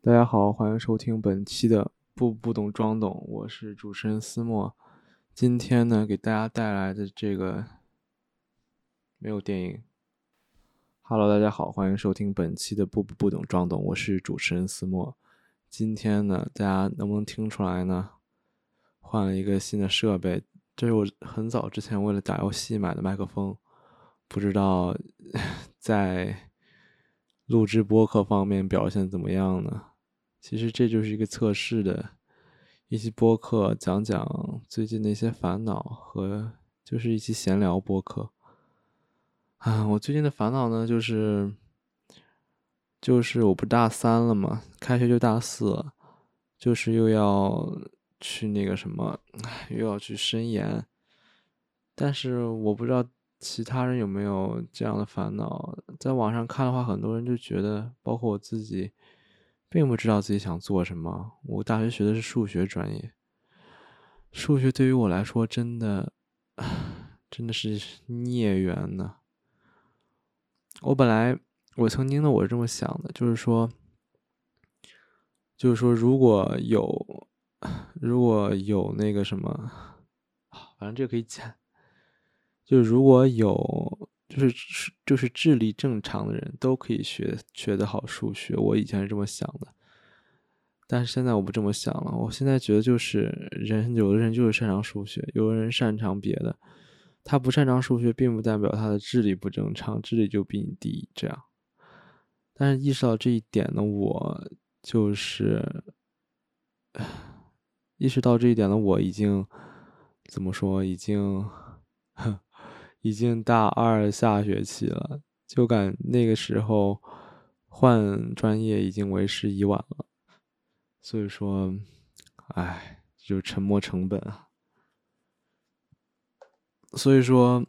大家好，欢迎收听本期的不不懂装懂，我是主持人思墨。今天呢，给大家带来的这个没有电影。Hello，大家好，欢迎收听本期的不不不懂装懂，我是主持人思墨。今天呢，大家能不能听出来呢？换了一个新的设备，这是我很早之前为了打游戏买的麦克风，不知道 在录制播客方面表现怎么样呢？其实这就是一个测试的一期播客，讲讲最近的一些烦恼和就是一期闲聊播客。啊，我最近的烦恼呢，就是就是我不大三了嘛，开学就大四了，就是又要去那个什么，又要去申研。但是我不知道其他人有没有这样的烦恼，在网上看的话，很多人就觉得，包括我自己。并不知道自己想做什么。我大学学的是数学专业，数学对于我来说真的，真的是孽缘呢。我本来，我曾经的我是这么想的，就是说，就是说，如果有，如果有那个什么，反正这个可以剪，就是如果有。就是就是智力正常的人都可以学学得好数学，我以前是这么想的，但是现在我不这么想了。我现在觉得就是人有的人就是擅长数学，有的人擅长别的。他不擅长数学，并不代表他的智力不正常，智力就比你低。这样，但是意识到这一点的我，就是意识到这一点的我已经怎么说？已经。哼已经大二下学期了，就感那个时候换专业已经为时已晚了，所以说，哎，就沉没成本啊。所以说，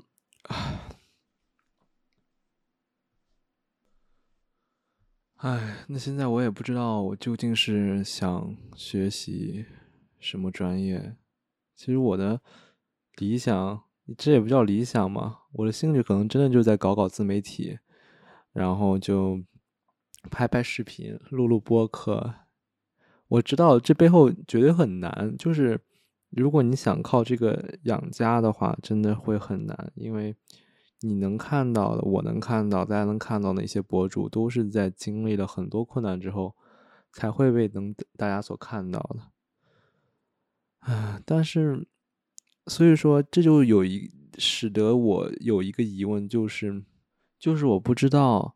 哎，那现在我也不知道我究竟是想学习什么专业。其实我的理想。这也不叫理想嘛，我的兴趣可能真的就在搞搞自媒体，然后就拍拍视频、录录播客。我知道这背后绝对很难，就是如果你想靠这个养家的话，真的会很难，因为你能看到的，我能看到，大家能看到的一些博主，都是在经历了很多困难之后，才会被能大家所看到的。啊，但是。所以说，这就有一使得我有一个疑问，就是，就是我不知道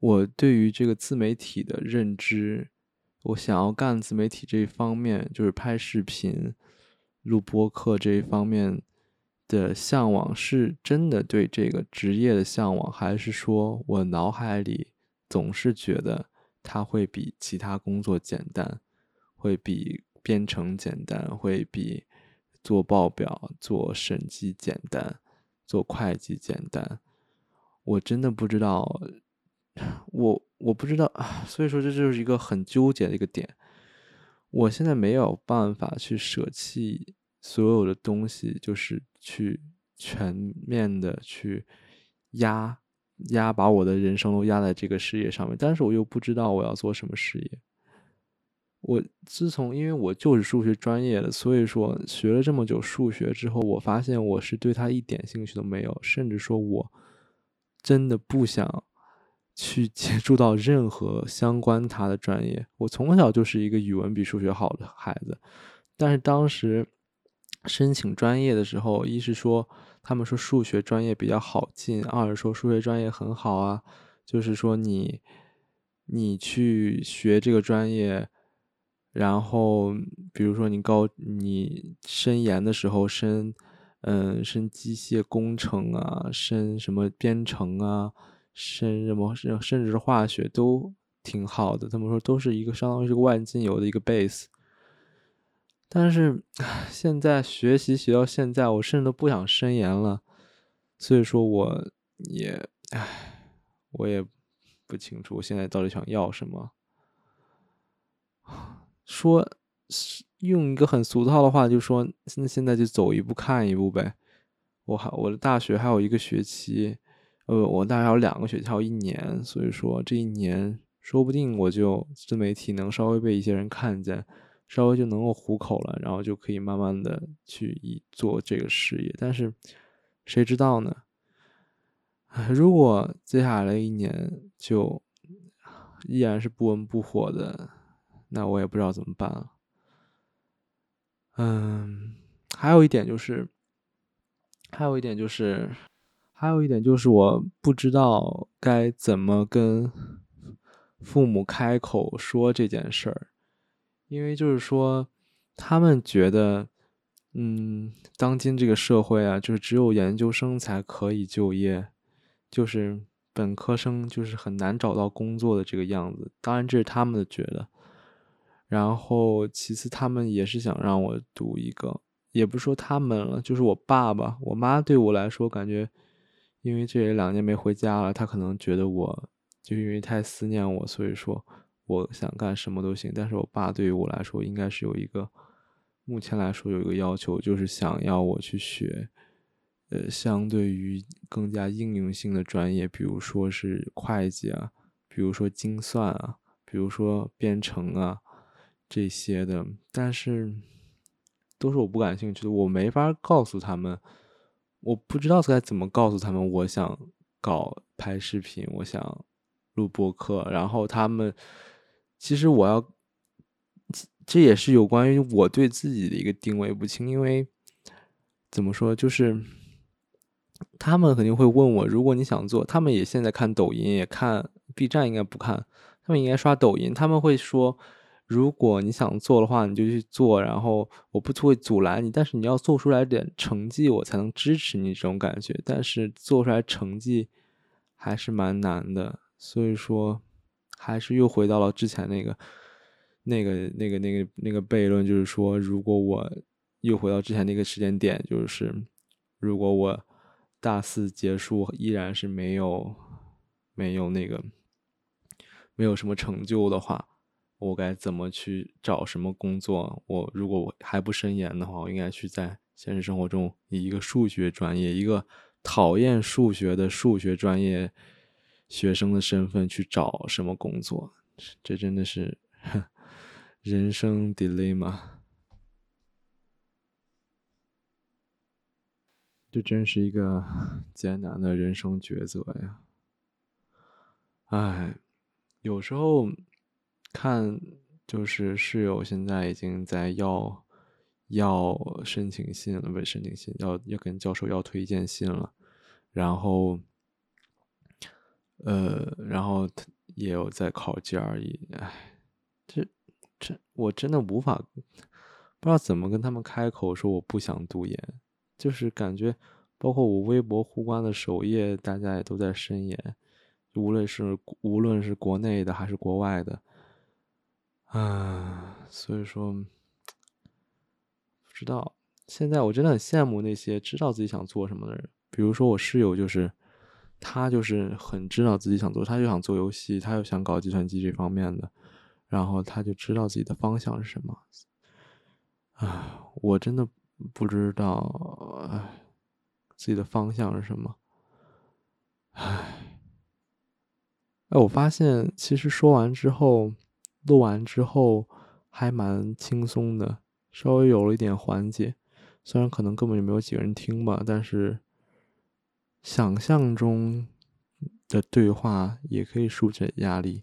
我对于这个自媒体的认知，我想要干自媒体这一方面，就是拍视频、录播课这一方面的向往，是真的对这个职业的向往，还是说我脑海里总是觉得它会比其他工作简单，会比编程简单，会比。做报表、做审计简单，做会计简单，我真的不知道，我我不知道，所以说这就是一个很纠结的一个点。我现在没有办法去舍弃所有的东西，就是去全面的去压压，把我的人生都压在这个事业上面，但是我又不知道我要做什么事业。我自从因为我就是数学专业的，所以说学了这么久数学之后，我发现我是对他一点兴趣都没有，甚至说我真的不想去接触到任何相关他的专业。我从小就是一个语文比数学好的孩子，但是当时申请专业的时候，一是说他们说数学专业比较好进，二是说数学专业很好啊，就是说你你去学这个专业。然后，比如说你高你申研的时候申，嗯，申机械工程啊，申什么编程啊，申什么甚甚至是化学都挺好的。他们说都是一个相当于是个万金油的一个 base。但是现在学习学到现在，我甚至都不想深研了。所以说我也，唉，我也不清楚我现在到底想要什么。说，用一个很俗套的话，就说那现在就走一步看一步呗。我还我的大学还有一个学期，呃，我大概有两个学期，还有一年，所以说这一年说不定我就自媒体能稍微被一些人看见，稍微就能够糊口了，然后就可以慢慢的去做这个事业。但是谁知道呢？如果接下来一年就依然是不温不火的，那我也不知道怎么办了。嗯，还有一点就是，还有一点就是，还有一点就是，我不知道该怎么跟父母开口说这件事儿，因为就是说，他们觉得，嗯，当今这个社会啊，就是只有研究生才可以就业。就是本科生就是很难找到工作的这个样子，当然这是他们的觉得。然后其次他们也是想让我读一个，也不说他们了，就是我爸爸、我妈对我来说，感觉因为这两年没回家了，他可能觉得我就因为太思念我，所以说我想干什么都行。但是我爸对于我来说，应该是有一个，目前来说有一个要求，就是想要我去学。呃，相对于更加应用性的专业，比如说是会计啊，比如说精算啊，比如说编程啊这些的，但是都是我不感兴趣的，我没法告诉他们，我不知道该怎么告诉他们，我想搞拍视频，我想录播课，然后他们其实我要，这也是有关于我对自己的一个定位不清，因为怎么说就是。他们肯定会问我，如果你想做，他们也现在看抖音，也看 B 站，应该不看，他们应该刷抖音。他们会说，如果你想做的话，你就去做，然后我不会阻拦你，但是你要做出来点成绩，我才能支持你这种感觉。但是做出来成绩还是蛮难的，所以说还是又回到了之前那个、那个、那个、那个、那个悖论，就是说，如果我又回到之前那个时间点，就是如果我。大四结束依然是没有没有那个没有什么成就的话，我该怎么去找什么工作？我如果我还不深研的话，我应该去在现实生活中以一个数学专业、一个讨厌数学的数学专业学生的身份去找什么工作？这真的是人生 dilemma。这真是一个艰难的人生抉择呀！哎，有时候看就是室友现在已经在要要申请信了，不是申请信，要要跟教授要推荐信了，然后呃，然后他也有在考 GRE，哎，这这我真的无法不知道怎么跟他们开口说我不想读研。就是感觉，包括我微博互关的首页，大家也都在申研，无论是无论是国内的还是国外的，啊，所以说不知道。现在我真的很羡慕那些知道自己想做什么的人，比如说我室友，就是他就是很知道自己想做，他就想做游戏，他又想搞计算机这方面的，然后他就知道自己的方向是什么。啊，我真的。不知道唉自己的方向是什么，唉，哎，我发现其实说完之后，录完之后还蛮轻松的，稍微有了一点缓解。虽然可能根本就没有几个人听吧，但是想象中的对话也可以舒解压力。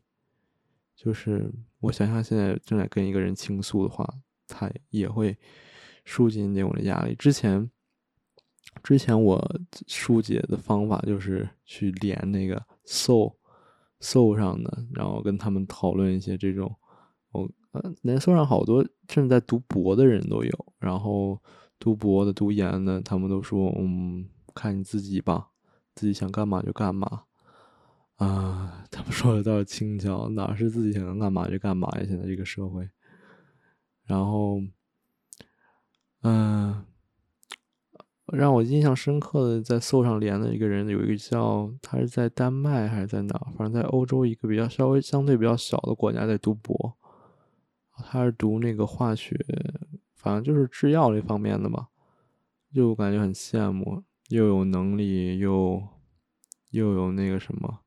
就是我想象现在正在跟一个人倾诉的话，他也会。疏解一点我的压力。之前，之前我疏解的方法就是去连那个 soul Soul，Soul 上的，然后跟他们讨论一些这种，我呃，连 Soul 上好多正在读博的人都有，然后读博的、读研的，他们都说，嗯，看你自己吧，自己想干嘛就干嘛。啊，他们说的倒是轻巧，哪是自己想干嘛就干嘛呀？现在这个社会，然后。嗯，让我印象深刻的在 s o 上连的一个人，有一个叫他是在丹麦还是在哪？反正在欧洲一个比较稍微相对比较小的国家在读博，他是读那个化学，反正就是制药这方面的吧，就感觉很羡慕，又有能力又又有那个什么，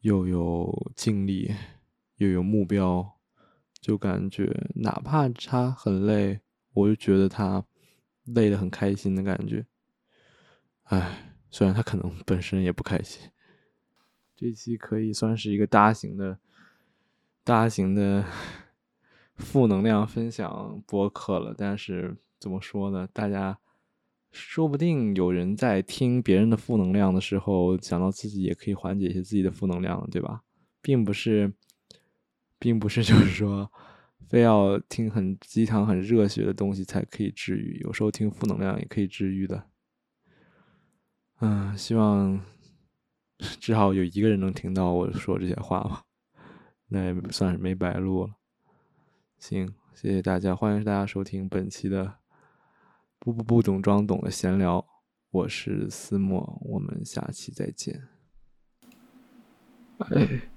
又有精力，又有目标，就感觉哪怕他很累，我就觉得他累得很开心的感觉。唉，虽然他可能 本身也不开心。这期可以算是一个大型的、大型的负能量分享播客了，但是怎么说呢？大家说不定有人在听别人的负能量的时候，想到自己也可以缓解一些自己的负能量，对吧？并不是，并不是就是说，非要听很鸡汤、很热血的东西才可以治愈，有时候听负能量也可以治愈的。嗯，希望。至少有一个人能听到我说这些话吧，那也算是没白录了。行，谢谢大家，欢迎大家收听本期的不不不懂装懂的闲聊，我是思墨，我们下期再见。哎。